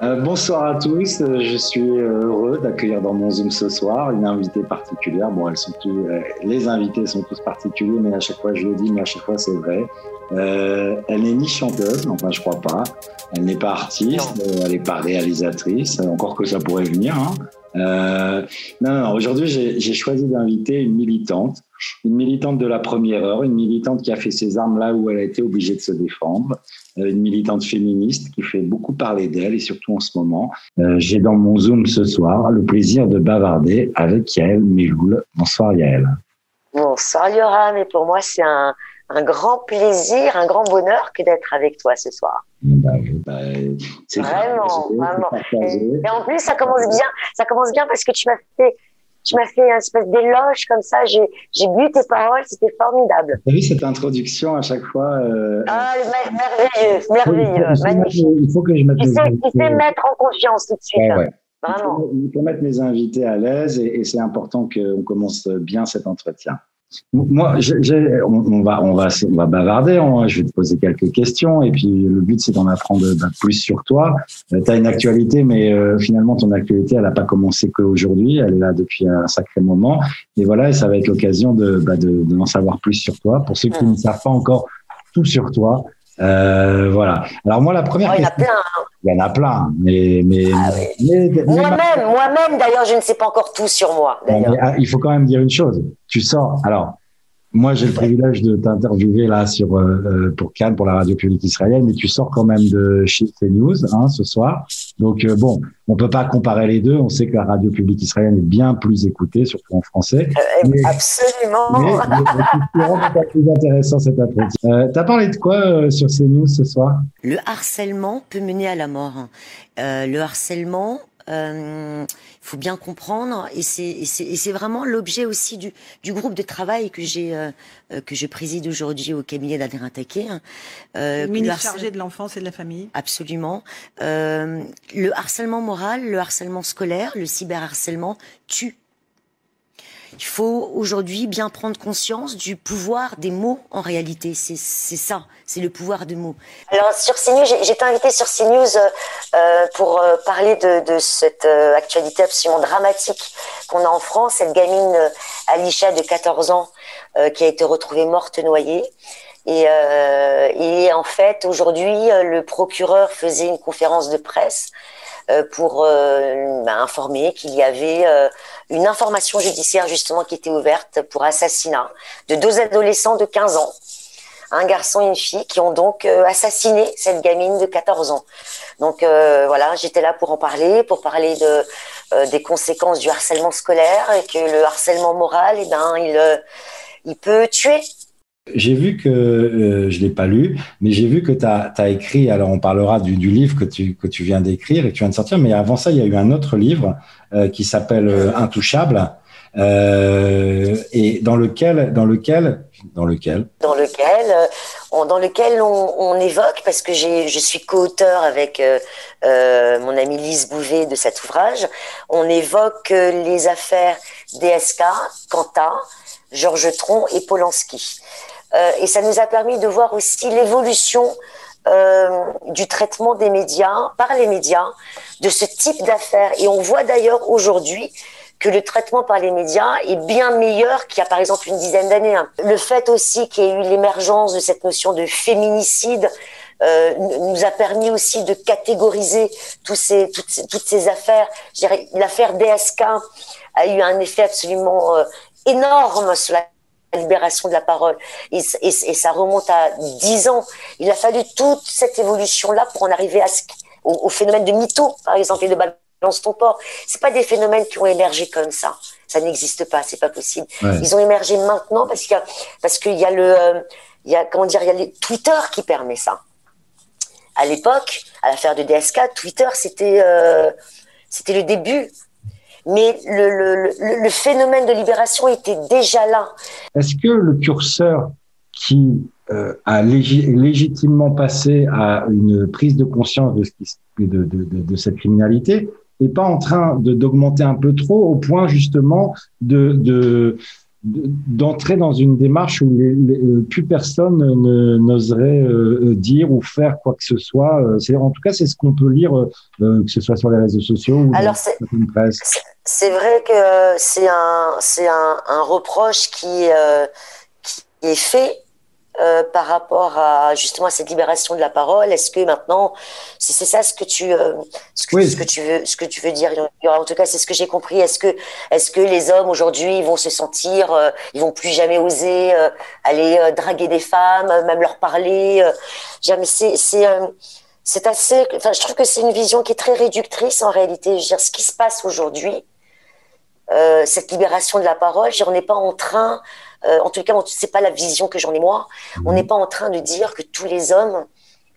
Euh, bonsoir à tous, je suis heureux d'accueillir dans mon Zoom ce soir une invitée particulière. Bon, elles sont tous, euh, les invités sont tous particuliers, mais à chaque fois je le dis, mais à chaque fois c'est vrai. Euh, elle n'est ni chanteuse, enfin je crois pas. Elle n'est pas artiste, elle n'est pas réalisatrice, encore que ça pourrait venir. Hein. Euh, non, non, aujourd'hui, j'ai choisi d'inviter une militante, une militante de la première heure, une militante qui a fait ses armes là où elle a été obligée de se défendre, euh, une militante féministe qui fait beaucoup parler d'elle et surtout en ce moment. Euh, j'ai dans mon Zoom ce soir le plaisir de bavarder avec Yael Miloul. Bonsoir Yael. Bonsoir Yoram, et pour moi c'est un, un grand plaisir, un grand bonheur que d'être avec toi ce soir. Bah, bah, vraiment, vraiment. Et, en plus, ça commence bien. Ça commence bien parce que tu m'as fait, tu m'as fait une espèce d'éloge comme ça. J'ai, j'ai bu tes paroles, c'était formidable. Tu as vu cette introduction à chaque fois euh, Ah, merveilleux, merveilleux, magnifique. Il faut que je mette. Tu sais, tu sais mettre en confiance tout de suite. Ouais, Vraiment. Il faut, mettre mes invités à l'aise et, et c'est important qu'on commence bien cet entretien. Moi, on, va, on, va, on va bavarder. je vais te poser quelques questions. Et puis, le but, c'est d'en apprendre bah, plus sur toi. Euh, tu as une actualité, mais euh, finalement, ton actualité, elle n'a pas commencé qu'aujourd'hui. Elle est là depuis un sacré moment. Et voilà, et ça va être l'occasion de, bah, de, de, savoir plus sur toi. Pour ceux qui ne savent pas encore tout sur toi, euh, voilà. Alors moi, la première question. Il y en a plein. Hein. Il y en a plein, mais mais, ah moi-même, moi-même d'ailleurs, je ne sais pas encore tout sur moi. Ah, il faut quand même dire une chose. Tu sors. Alors, moi, j'ai le privilège de t'interviewer là sur euh, euh, pour Cannes, pour la radio publique israélienne, mais tu sors quand même de chez News hein, ce soir. Donc euh, bon, on peut pas comparer les deux. On sait que la radio publique israélienne est bien plus écoutée, surtout en français. Absolument. C'est plus intéressant cet entretien. tu as parlé de quoi sur CNews ce soir? Le harcèlement peut mener à la mort. le harcèlement, il faut bien comprendre, et c'est vraiment l'objet aussi du, du, groupe de travail que j'ai euh, euh, que je préside aujourd'hui au cabinet d'Adrien Taquet. Hein. Euh, ministre chargé de l'enfance et de la famille. Absolument. Euh, le harcèlement moral, le harcèlement scolaire, le cyberharcèlement tue il faut aujourd'hui bien prendre conscience du pouvoir des mots en réalité. C'est ça, c'est le pouvoir des mots. Alors sur CNews, été invitée sur CNews euh, euh, pour euh, parler de, cette actualité absolument dramatique qu'on a en France, cette gamine Alicia de 14 ans qui a été retrouvée morte noyée. Et, et en fait, aujourd'hui, le procureur faisait une conférence de presse euh, pour euh, bah, informer qu'il y avait euh, une information judiciaire justement qui était ouverte pour assassinat de deux adolescents de 15 ans un garçon et une fille qui ont donc assassiné cette gamine de 14 ans. Donc voilà, j'étais là pour en parler, pour parler de des conséquences du harcèlement scolaire et que le harcèlement moral, eh ben, il il peut tuer j'ai vu que, euh, je l'ai pas lu, mais j'ai vu que tu as, écrit, alors on parlera du, livre que tu, que tu viens d'écrire et que tu viens de sortir, mais avant ça, il y a eu un autre livre euh, qui s'appelle euh, Intouchable, et dans lequel, dans lequel, dans lequel, dans lequel, on, dans lequel on, évoque, parce que je suis co-auteur avec mon amie Lise Bouvet de cet ouvrage, on évoque les affaires DSK, Quentin, Georges Tron et Polanski. Euh, et ça nous a permis de voir aussi l'évolution euh, du traitement des médias par les médias de ce type d'affaires. Et on voit d'ailleurs aujourd'hui que le traitement par les médias est bien meilleur qu'il y a par exemple une dizaine d'années. Hein. Le fait aussi qu'il y ait eu l'émergence de cette notion de féminicide euh, nous a permis aussi de catégoriser tous ces, toutes, ces, toutes ces affaires. L'affaire DSK a eu un effet absolument euh, énorme sur la libération de la parole. Et, et, ça remonte à dix ans. Il a fallu toute cette évolution-là pour en arriver à ce, au, phénomène de mytho, par exemple, et de balance ton port. C'est pas des phénomènes qui ont émergé comme ça. Ça n'existe pas, c'est pas possible. Ils ont émergé maintenant parce qu'il y a, parce qu'il y a le, euh, il y a, comment dire, il y a les Twitter qui permet ça. À l'époque, à l'affaire de DSK, Twitter, c'était, euh, c'était le début mais le, le, phénomène de libération était déjà là. Est-ce que le curseur qui euh, a légitimement passé à une prise de conscience de, ce qui, de, de, cette criminalité est pas en train d'augmenter un peu trop au point justement de, de d'entrer dans une démarche où les, euh, plus personne n'oserait euh, dire ou faire quoi que ce soit. Euh, c'est en tout cas c'est ce qu'on peut lire, que ce soit sur les réseaux sociaux ou Alors c'est c'est vrai que c'est un c'est un, un, reproche qui, qui est fait euh, par rapport à justement à cette libération de la parole Est-ce que maintenant, c'est ça ce que tu, euh, ce, que, ce, que, tu veux, ce que tu veux dire En tout cas, c'est ce que j'ai compris. Est-ce que, est-ce que les hommes aujourd'hui vont se sentir, euh, ils vont plus jamais oser aller draguer des femmes, même leur parler Jamais. C'est, c'est, c'est assez. Enfin, je trouve que c'est une vision qui est très réductrice en réalité. Je veux dire, ce qui se passe aujourd'hui, cette libération de la parole, on n'est pas en train euh, en tout cas, c'est pas la vision que j'en ai moi. On n'est pas en train de dire que tous les hommes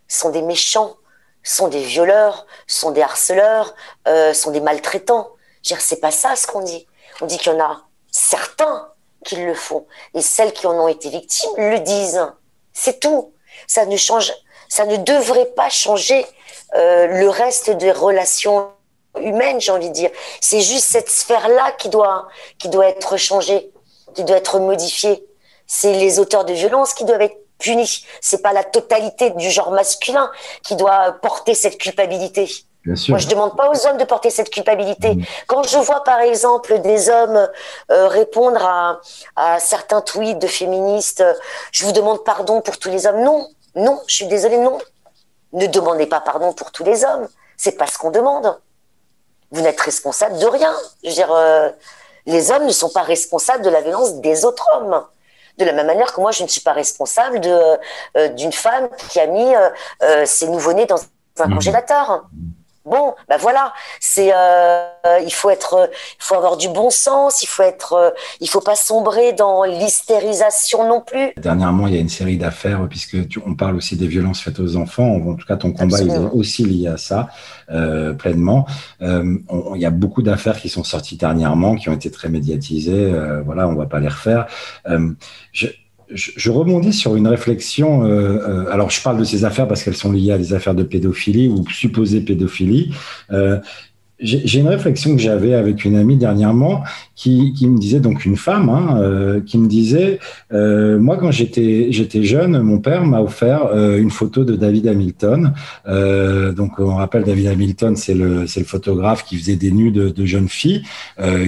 sont des méchants, sont des violeurs, sont des harceleurs, euh, sont des maltraitants. C'est pas ça ce qu'on dit. On dit qu'il y en a certains qui le font et celles qui en ont été victimes le disent. C'est tout. Ça ne change, ça ne devrait pas changer euh, le reste des relations humaines, j'ai envie de dire. C'est juste cette sphère-là qui doit, qui doit être changée qui doit être modifié. C'est les auteurs de violence qui doivent être punis. C'est pas la totalité du genre masculin qui doit porter cette culpabilité. Bien sûr. Moi, je demande pas aux hommes de porter cette culpabilité. Mm. Quand je vois, par exemple, des hommes euh, répondre à, à, certains tweets de féministes, je vous demande pardon pour tous les hommes. Non, non, je suis désolée, non. Ne demandez pas pardon pour tous les hommes. C'est pas ce qu'on demande. Vous n'êtes responsable de rien. Je veux dire, euh, les hommes ne sont pas responsables de la violence des autres hommes. De la même manière que moi, je ne suis pas responsable de, euh, d'une femme qui a mis euh, euh, ses nouveau-nés dans un mmh. congélateur. Bon, ben voilà, c'est euh, il faut être, il faut avoir du bon sens, il faut être, euh, il faut pas sombrer dans l'hystérisation non plus. Dernièrement, il y a une série d'affaires puisque tu, on parle aussi des violences faites aux enfants. En tout cas, ton combat est aussi lié à ça euh, pleinement. Euh, il y a beaucoup d'affaires qui sont sorties dernièrement, qui ont été très médiatisées. Voilà, on va pas les refaire. Je, je, rebondis sur une réflexion. Euh, euh, alors, je parle de ces affaires parce qu'elles sont liées à des affaires de pédophilie ou supposée pédophilie. J'ai une réflexion que j'avais avec une amie dernièrement qui, me disait, donc une femme, hein, euh, qui me disait, euh, moi quand j'étais jeune, mon père m'a offert euh, une photo de David Hamilton. Donc on rappelle David Hamilton, c'est le le photographe qui faisait des nus de, jeunes filles,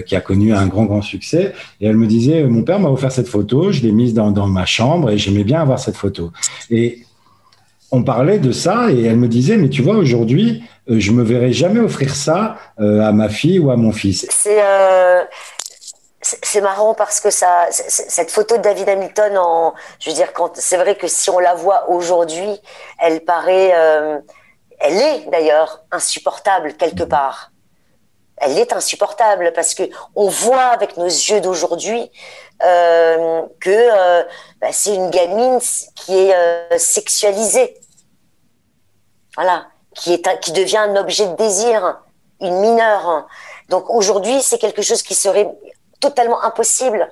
qui a connu un grand grand succès. Et elle me disait, mon père m'a offert cette photo, je l'ai mise dans, dans ma chambre et j'aimais bien avoir cette photo. Et on parlait de ça et elle me disait, mais tu vois, aujourd'hui, euh, je me verrai jamais offrir ça euh, à ma fille ou à mon fils. Euh, c'est c'est marrant parce que ça, cette photo de David Hamilton, en, je veux dire, quand c'est vrai que si on la voit aujourd'hui, elle paraît, elle est d'ailleurs insupportable quelque part. Elle est insupportable parce que on voit avec nos yeux d'aujourd'hui que bah, c'est une gamine qui est sexualisée voilà, qui, est qui devient un objet de désir, une mineure. Donc aujourd'hui, c'est quelque chose qui serait totalement impossible,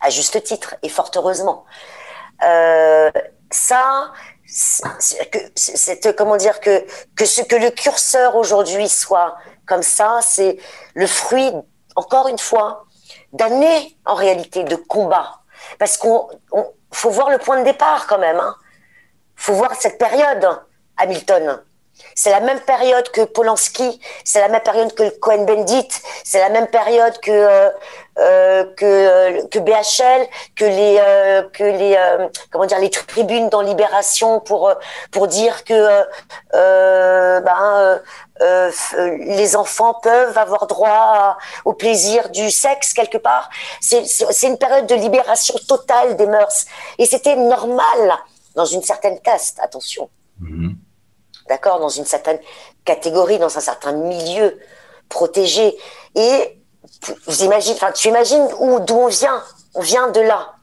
à juste titre, et fort heureusement. Euh, ça, c'est comment dire que que ce que le curseur aujourd'hui soit comme ça, c'est le fruit, encore une fois, d'années en réalité de combat, parce qu'on faut voir le point de départ quand même. Hein. Faut voir cette période. Hamilton. C'est la même période que Polanski, c'est la même période que Cohen Bendit, c'est la même période que euh, euh que euh, que BHL, que les que les comment dire les tribunes dans Libération pour pour dire que ben les enfants peuvent avoir droit au plaisir du sexe quelque part. C'est une période de libération totale des mœurs et c'était normal dans une certaine caste. Attention. Mm-hmm d'accord, dans une certaine catégorie, dans un certain milieu protégé. Et vous imaginez, enfin, tu imagines où, d'où on vient. On vient de là.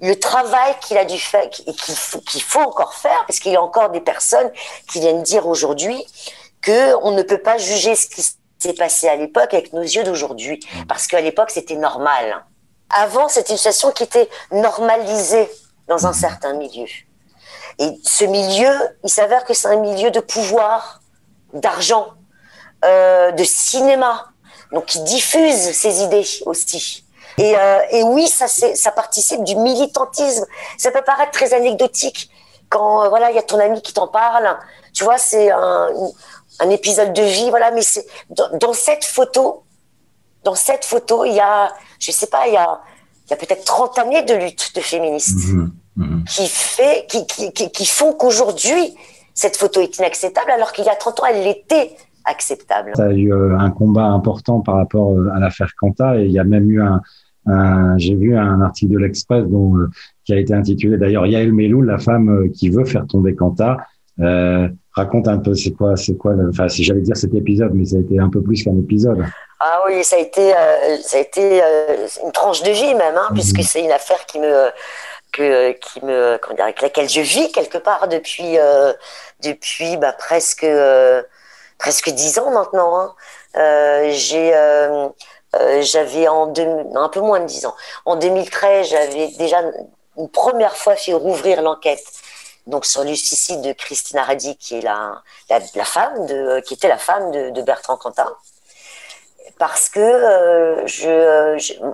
Le travail qu'il a dû faire et qu'il faut, qu'il faut encore faire, parce qu'il y a encore des personnes qui viennent dire aujourd'hui que on ne peut pas juger ce qui s'est passé à l'époque avec nos yeux d'aujourd'hui, parce qu'à l'époque c'était normal. Avant, c'était une situation qui était normalisée dans un certain milieu. Et ce milieu, il s'avère que c'est un milieu de pouvoir, d'argent, de cinéma, donc qui diffuse ses idées aussi. Et, et oui, ça, participe du militantisme. Ça peut paraître très anecdotique quand voilà, il y a ton ami qui t'en parle. Tu vois, c'est un, épisode de vie, voilà. Mais c'est dans, cette photo, dans cette photo, il y a, je sais pas, il y a, il peut-être 30 années de lutte de féministes mhm, mhm. qui fait, qui, qui, qui, font qu'aujourd'hui cette photo est inacceptable, alors qu'il y a 30 ans, elle l'était acceptable. Ça a eu euh, un combat important par rapport euh, à l'affaire Quanta et il y a même eu un, j'ai vu un article de l'Express dont euh, qui a été intitulé d'ailleurs Yael Melou, la femme qui veut faire tomber. Euh, raconte un peu, c'est quoi, c'est quoi, enfin, si j'allais dire cet épisode, mais ça a été un peu plus qu'un épisode. Ah oui, ça a été, euh, ça a été une tranche de vie même, hein, mhm. puisque c'est une affaire qui me, que, qui me, comment dire, avec laquelle je vis quelque part depuis, euh, depuis bah, presque, presque dix ans maintenant. Hein. j'ai j'avais en deux, un peu moins de dix ans. En 2013, j'avais déjà une première fois fait rouvrir l'enquête donc sur le suicide de Christina Radi, qui est la, la, femme de, qui était la femme de, Bertrand Cantat, parce que euh, je,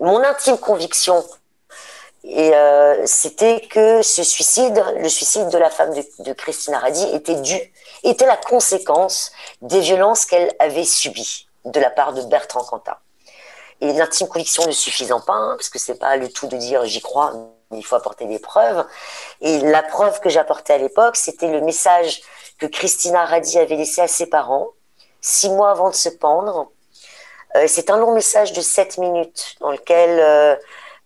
mon intime conviction et euh, c'était que ce suicide, le suicide de la femme de, de Christina Radi, était dû, était la conséquence des violences qu'elle avait subies de la part de Bertrand Cantat. Et l'intime conviction ne suffisant pas, hein, parce que c'est pas le tout de dire j'y crois, il faut apporter des preuves. Et la preuve que j'apportais à l'époque, c'était le message que Christina Radi avait laissé à ses parents, six mois avant de se pendre. Euh, c'est un long message de sept minutes dans lequel euh,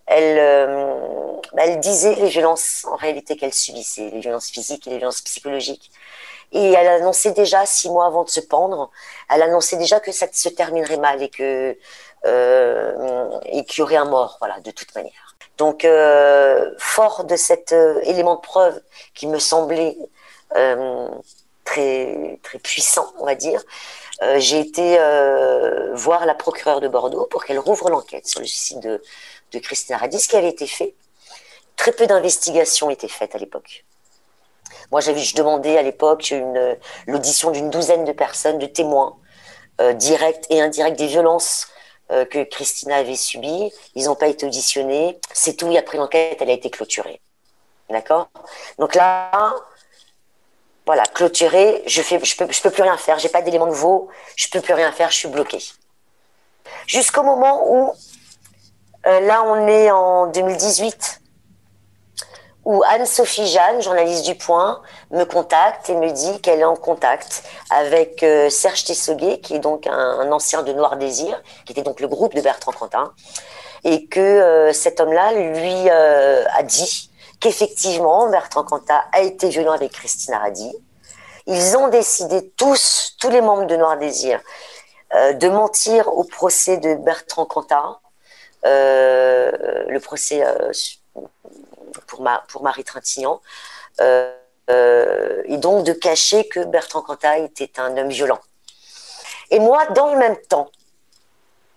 elle, euh, bah, elle disait les violences en réalité qu'elle subissait, les violences physiques et les violences psychologiques. Et elle annonçait déjà, six mois avant de se pendre, elle annonçait déjà que ça se terminerait mal et que et qu'il y aurait un mort, voilà, de toute manière. Donc, euh, fort de cet euh, élément de preuve qui me semblait euh, très, très puissant, on va dire, j'ai été voir la procureure de Bordeaux pour qu'elle rouvre l'enquête sur le suicide de, de Christina Radis, qui avait été fait. Très peu d'investigations étaient faites à l'époque. Moi, j'avais, je demandais à l'époque l'audition d'une douzaine de personnes, de témoins, directs et indirects des violences euh, que Christina avait subi. Ils n'ont pas été auditionnés. C'est tout. Et après l'enquête, elle a été clôturée. D'accord? Donc là, voilà, clôturée. Je je peux, plus rien faire. J'ai pas d'éléments nouveaux. Je peux plus rien faire. Je suis bloquée. Jusqu'au moment où, euh, là, on est en 2018 où Anne-Sophie Jeanne, journaliste du Point, me contacte et me dit qu'elle est en contact avec euh, Serge Tessoguet, qui est donc un, ancien de Noir Désir, qui était donc le groupe de Bertrand Quentin, et que euh, cet homme-là lui a dit qu'effectivement Bertrand Quentin a été violent avec Christine Aradi. Ils ont décidé tous, tous les membres de Noir Désir, de mentir au procès de Bertrand Quentin, le procès pour, ma, pour Marie Trintignant. Euh, euh, et donc de cacher que Bertrand Cantat était un homme violent. Et moi, dans le même temps,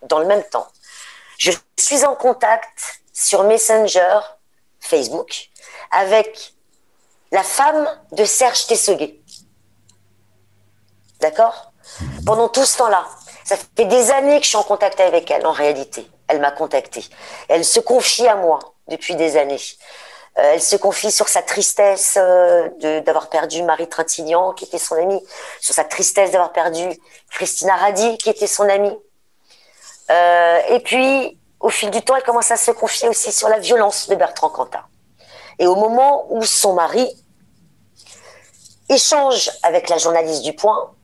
dans le même temps, je suis en contact sur Messenger, Facebook, avec la femme de Serge Tesseguet. D'accord? Pendant tout ce temps-là, ça fait des années que je suis en contact avec elle, en réalité. Elle m'a contacté. Elle se confie à moi depuis des années. Euh, elle se confie sur sa tristesse euh, d'avoir perdu Marie Trintignant, qui était son amie, sur sa tristesse d'avoir perdu Christina Radi, qui était son amie. Euh, et puis, au fil du temps, elle commence à se confier aussi sur la violence de Bertrand Cantat. Et au moment où son mari échange avec la journaliste du Point,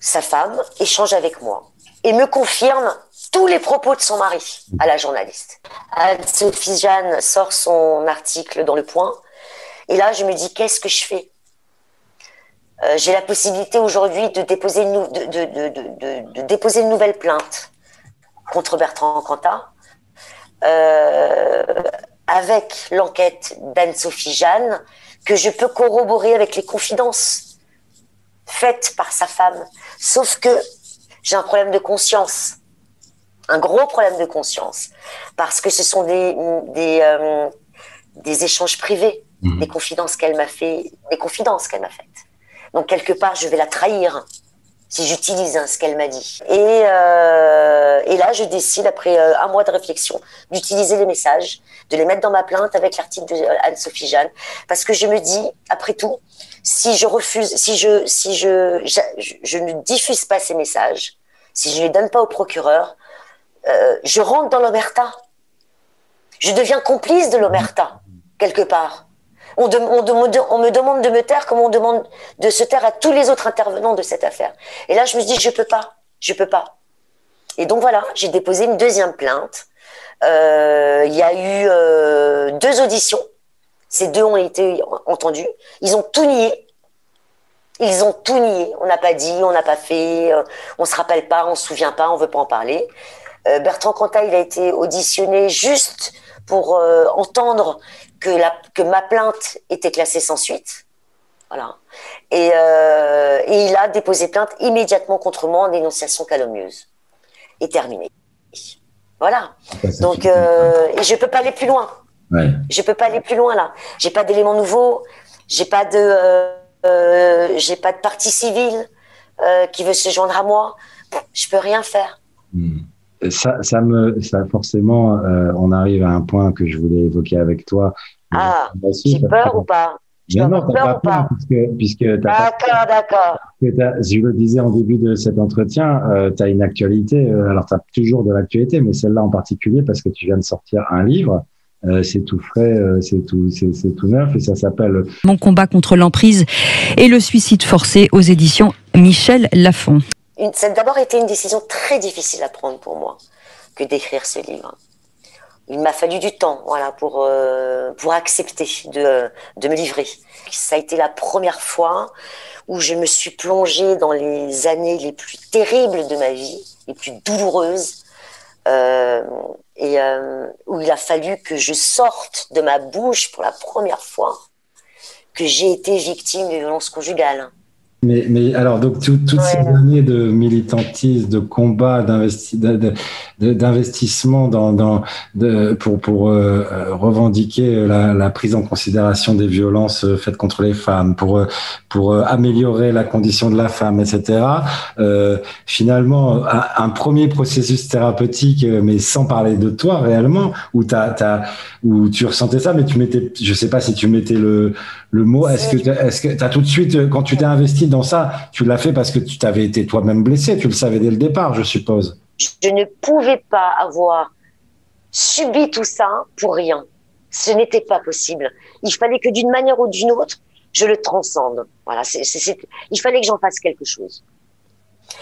sa femme échange avec moi et me confirme tous les propos de son mari à la journaliste. Sophie Jeanne sort son article dans Le Point. Et là, je me dis, qu'est-ce que je fais? Euh, J'ai la possibilité aujourd'hui de déposer, une, de, déposer une nouvelle plainte contre Bertrand Cantat. Euh, avec l'enquête d'Anne-Sophie Jeanne, que je peux corroborer avec les confidences faites par sa femme. Sauf que j'ai un problème de conscience un gros problème de conscience parce que ce sont des des, euh, des échanges privés, mhm. des confidences qu'elle m'a fait, des confidences qu'elle m'a faites. Donc quelque part, je vais la trahir si j'utilise hein, ce qu'elle m'a dit. Et, euh, et, là, je décide, après euh, un mois de réflexion, d'utiliser les messages, de les mettre dans ma plainte avec l'article de Anne-Sophie Jeanne, parce que je me dis, après tout, si je refuse, si je, si je, je, je ne diffuse pas ces messages, si je ne les donne pas au procureur, euh, je rentre dans l'omerta. Je deviens complice de l'omerta, quelque part. On, me demande de me taire comme on demande de se taire à tous les autres intervenants de cette affaire. Et là, je me dis, je peux pas, je peux pas. Et donc voilà, j'ai déposé une deuxième plainte. Euh, il y a eu euh, deux auditions. Ces deux ont été entendus. Ils ont tout nié. Ils ont tout nié. On n'a pas dit, on n'a pas fait, on se rappelle pas, on se souvient pas, on veut pas en parler. Euh, Bertrand Cantat, il a été auditionné juste pour euh, entendre que, la, que ma plainte était classée sans suite. Voilà. Et, euh, et, il a déposé plainte immédiatement contre moi en dénonciation calomnieuse. Et terminé. Voilà. Donc, euh, et je peux pas aller plus loin. Ouais. Je peux pas aller plus loin là. J'ai pas d'éléments nouveaux. J'ai pas de, j'ai pas de partie civile qui veut se joindre à moi. Je peux rien faire. Hmm ça, ça me, ça forcément, euh, on arrive à un point que je voulais évoquer avec toi. Ah, j'ai peur ou pas? Mais non, t'as pas peur, puisque, puisque D'accord, d'accord. Je le disais en début de cet entretien, euh, tu as une actualité, euh, alors tu as toujours de l'actualité, mais celle-là en particulier, parce que tu viens de sortir un livre, euh, c'est tout frais, euh, c'est tout, c'est, tout neuf, et ça s'appelle Mon combat contre l'emprise et le suicide forcé aux éditions Michel Lafon ça a d'abord été une décision très difficile à prendre pour moi que d'écrire ce livre. Il m'a fallu du temps, voilà, pour euh, pour accepter de de me livrer. Ça a été la première fois où je me suis plongée dans les années les plus terribles de ma vie, les plus douloureuses, euh, et euh, où il a fallu que je sorte de ma bouche pour la première fois que j'ai été victime de violences conjugales. Mais, mais alors, donc, toutes ces années de militantisme, de combat, d'investissement dans, dans, de, pour, pour euh, revendiquer la, la, prise en considération des violences euh, faites contre les femmes, pour, euh, pour améliorer la condition de la femme, etc. Euh, finalement, un, un, premier processus thérapeutique, mais sans parler de toi réellement, où, as, as, où tu ressentais ça, mais tu mettais, je sais pas si tu mettais le, le mot. Est-ce que, est-ce que as tout de suite, quand tu t'es investi dans ça, tu l'as fait parce que tu t'avais été toi-même blessé, tu le savais dès le départ, je suppose. Je ne pouvais pas avoir subi tout ça pour rien. Ce n'était pas possible. Il fallait que d'une manière ou d'une autre, je le transcende. Voilà, il fallait que j'en fasse quelque chose.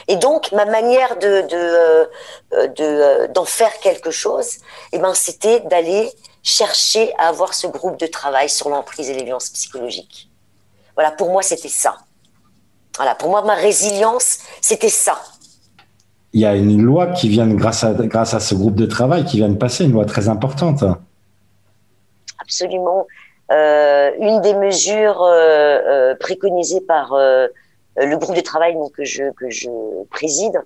Et donc, ma manière de, de, euh, de, euh, d'en faire quelque chose, eh ben, c'était d'aller chercher à avoir ce groupe de travail sur l'emprise et les violences psychologiques. Voilà, pour moi, c'était ça. Voilà, pour moi, ma résilience, c'était ça. Il y a une loi qui vient, grâce à, grâce à ce groupe de travail, qui vient de passer, une loi très importante. Absolument. Euh, une des mesures euh, euh, préconisées par le groupe de travail donc, que, je, que je préside,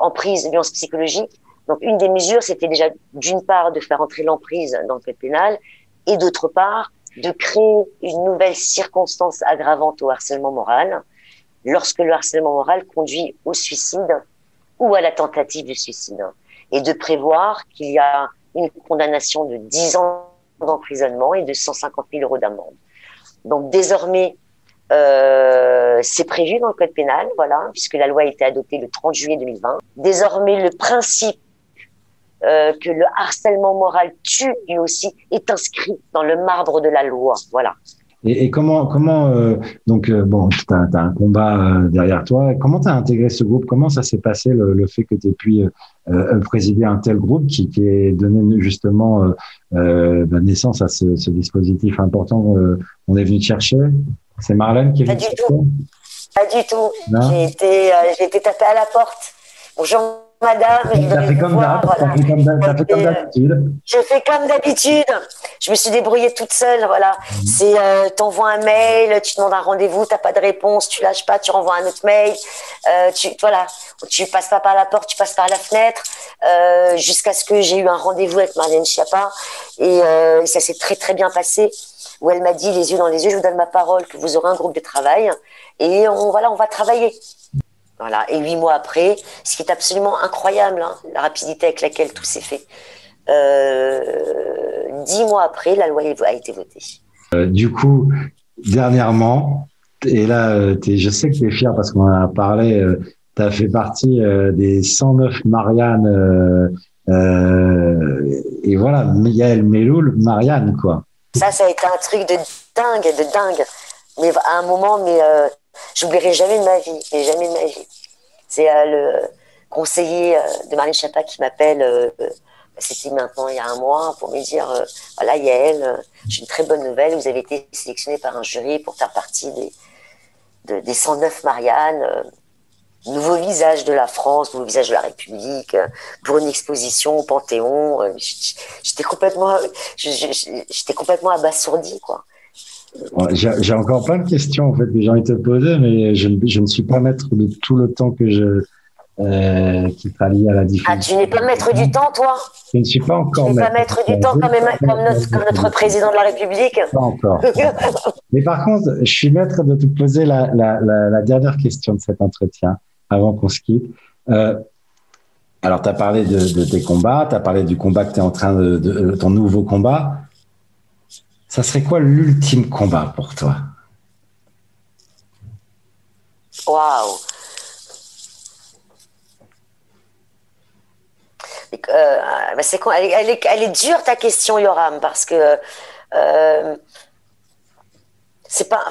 emprise, violence psychologique, donc, une des mesures, c'était déjà d'une part de faire entrer l'emprise dans le code pénal et d'autre part de créer une nouvelle circonstance aggravante au harcèlement moral lorsque le harcèlement moral conduit au suicide ou à la tentative de suicide et de prévoir qu'il y a une condamnation de 10 ans d'emprisonnement et de 150 000 euros d'amende. Donc désormais, euh, c'est prévu dans le code pénal, voilà, puisque la loi a été adoptée le 30 juillet 2020. Désormais, le principe euh, que le harcèlement moral tue lui aussi est inscrit dans le marbre de la loi. Voilà. Et, et comment, comment euh, donc euh, bon, tu as, as, un combat derrière toi. Comment tu as intégré ce groupe? Comment ça s'est passé le, le, fait que tu aies pu présider un tel groupe qui, qui est donné justement bah, naissance à ce, ce, dispositif important On est venu te chercher? C'est Marlène qui est venue Pas du tout. Pas du tout. J'ai été, été tapé à la porte. Bonjour madame. T'as fait comme d'habitude. Je fais comme d'habitude. Je me suis débrouillée toute seule, voilà. Mhm. C'est, euh, t'envoies un mail, tu demandes un rendez-vous, t'as pas de réponse, tu lâches pas, tu renvoies un autre mail, euh, tu, voilà, tu passes pas par la porte, tu passes par la fenêtre, euh, jusqu'à ce que j'ai eu un rendez-vous avec Marlène Schiappa et euh, ça s'est très très bien passé. Où elle m'a dit les yeux dans les yeux, je vous donne ma parole que vous aurez un groupe de travail et on voilà, on va travailler. Voilà. Et huit mois après, ce qui est absolument incroyable, hein, la rapidité avec laquelle tout s'est fait. Euh, dix mois après, la loi a été votée. Euh, du coup, dernièrement, et là, euh, je sais que tu es fier parce qu'on en a parlé, tu as fait partie des 109 Marianne. et voilà, Yael Meloul, Marianne, quoi. Ça, ça a été un truc de dingue, de dingue. Mais à un moment, mais J'oublierai jamais de ma vie, mais jamais de ma vie. C'est euh, le conseiller euh, de Marine Chapa qui m'appelle, euh, c'était maintenant il y a un mois, pour me dire voilà, Yael, j'ai une très bonne nouvelle, vous avez été sélectionné par un jury pour faire partie des, des 109 Marianne nouveau visage de la France, nouveau visage de la République, pour une exposition au Panthéon. J'étais complètement, j'étais complètement abasourdi, quoi. J'ai encore plein de questions en fait que j'ai envie de te poser, mais je, je, ne suis pas maître de tout le temps que je euh, qui sera lié à la diffusion. Ah, tu n'es pas maître du temps, toi? Je ne suis pas encore. Tu n'es pas maître du temps comme, comme, notre, comme, notre, président de la République? Pas encore. mais par contre, je suis maître de te poser la, la, la, la dernière question de cet entretien avant qu'on se quitte. Euh, alors, tu as parlé de, de, tes combats, tu as parlé du combat que tu es en train de, de, ton nouveau combat ça serait quoi l'ultime combat pour toi? Waouh euh, bah, c'est elle, est, elle, est, dure ta question, Yoram, parce que euh, c'est pas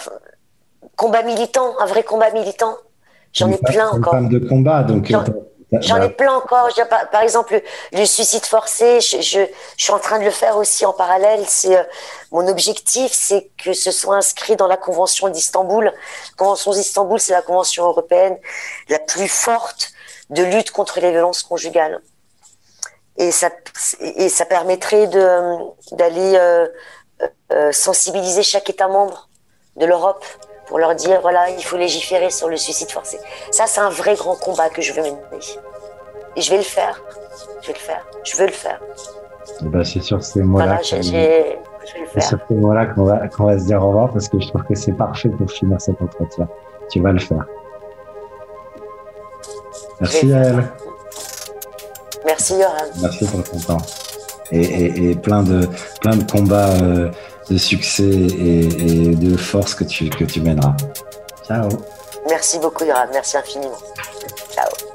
combat militant, un vrai combat militant. J'en ai plein encore. de combat, donc. J'en ai plein encore. Par exemple, le suicide forcé, je, je, suis en train de le faire aussi en parallèle. C'est euh, mon objectif, c'est que ce soit inscrit dans la Convention d'Istanbul. La Convention d'Istanbul, c'est la convention européenne la plus forte de lutte contre les violences conjugales. Et ça, et ça permettrait d'aller euh, euh, sensibiliser chaque État membre de l'Europe pour leur dire voilà, il faut légiférer sur le suicide forcé. Ça, c'est un vrai grand combat que je veux mener. Et je vais le faire. Je vais le faire. Je veux le faire. Bah, c'est sur ces mots-là. mots-là qu'on va, qu'on va se dire au revoir parce que je trouve que c'est parfait pour finir cet entretien. Tu vas le faire. Merci Yael. Merci Yoran. Merci pour ton temps. Et, et, et plein de plein de combats. Euh, de succès et, de force que tu, que tu mèneras. Ciao. Merci beaucoup, Yoram. Merci infiniment. Ciao.